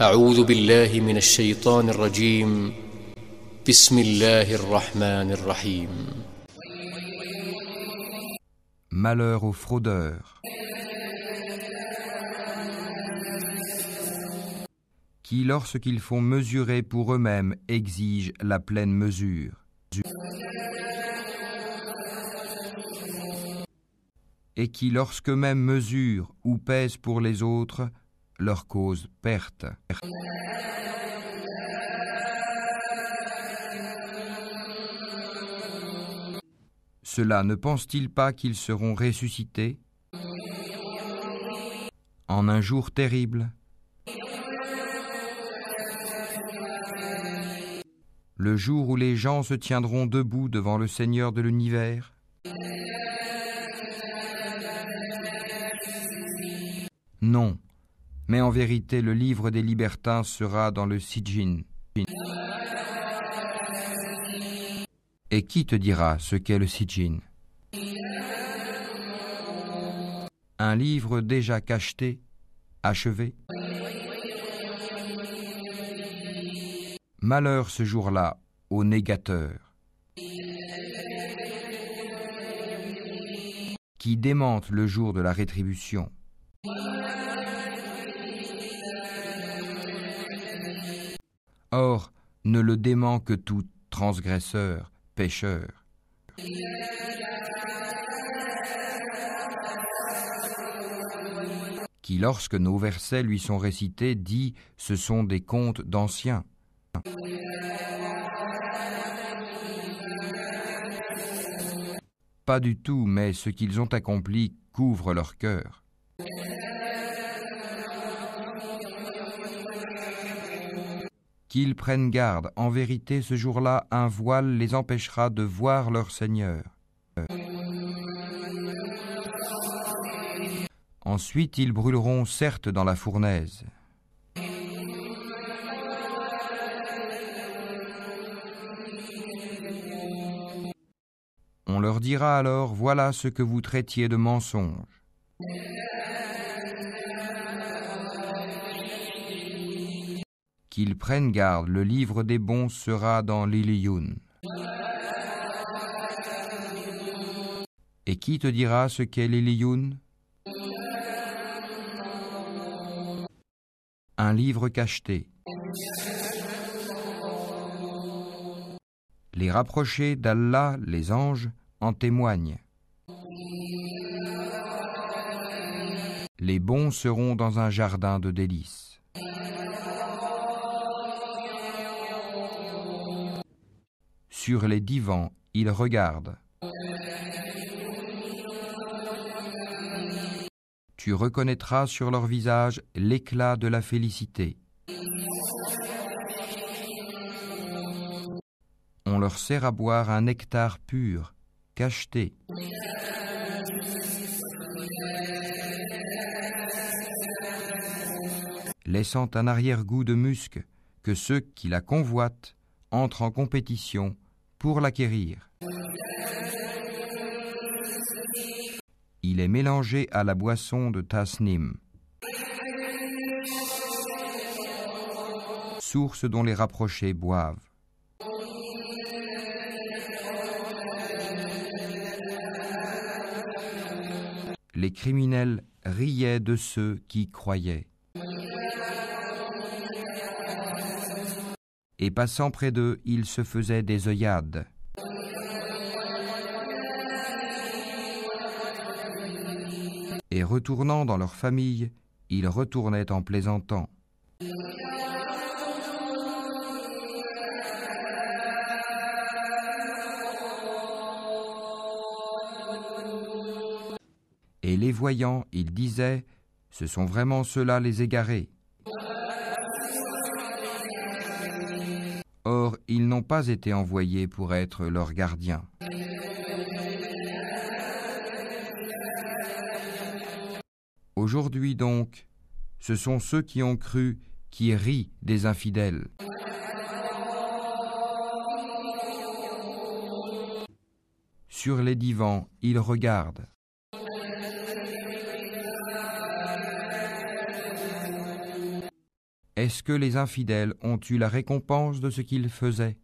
أعوذ بالله من الشيطان الرجيم بسم الله الرحمن الرحيم Malheur aux fraudeurs qui, lorsqu'ils font mesurer pour eux-mêmes, exigent la pleine mesure. Et qui, lorsqu'eux-mêmes mesurent ou pèsent pour les autres, leur causent perte. Cela ne pense-t-il pas qu'ils seront ressuscités? En un jour terrible. Le jour où les gens se tiendront debout devant le Seigneur de l'univers mais en vérité le livre des libertins sera dans le Sijin. Et qui te dira ce qu'est le Sijin? Un livre déjà cacheté, achevé? Malheur ce jour-là aux négateurs qui démentent le jour de la rétribution. Or, ne le dément que tout transgresseur, pécheur. Qui, lorsque nos versets lui sont récités, dit ce sont des contes d'anciens. Pas du tout, mais ce qu'ils ont accompli couvre leur cœur. Qu'ils prennent garde, en vérité ce jour-là un voile les empêchera de voir leur Seigneur. Ensuite ils brûleront certes dans la fournaise. On leur dira alors, voilà ce que vous traitiez de mensonge. Qu'ils prennent garde, le livre des bons sera dans l'Iliyun. Et qui te dira ce qu'est l'Iliyun? Un livre cacheté. Les rapprochés d'Allah, les anges, en témoignent. Les bons seront dans un jardin de délices. Sur les divans, ils regardent. Tu reconnaîtras sur leur visage l'éclat de la félicité. On leur sert à boire un nectar pur, cacheté. Laissant un arrière-goût de musc que ceux qui la convoitent entrent en compétition pour l'acquérir. Il est mélangé à la boisson de Tasnim, source dont les rapprochés boivent. Les criminels riaient de ceux qui croyaient. Et passant près d'eux, ils se faisaient des œillades. Et retournant dans leur famille, ils retournaient en plaisantant. Et les voyant, ils disaient, Ce sont vraiment ceux-là les égarés. Ils n'ont pas été envoyés pour être leurs gardiens. Aujourd'hui donc, ce sont ceux qui ont cru qui rient des infidèles. Sur les divans, ils regardent. Est-ce que les infidèles ont eu la récompense de ce qu'ils faisaient?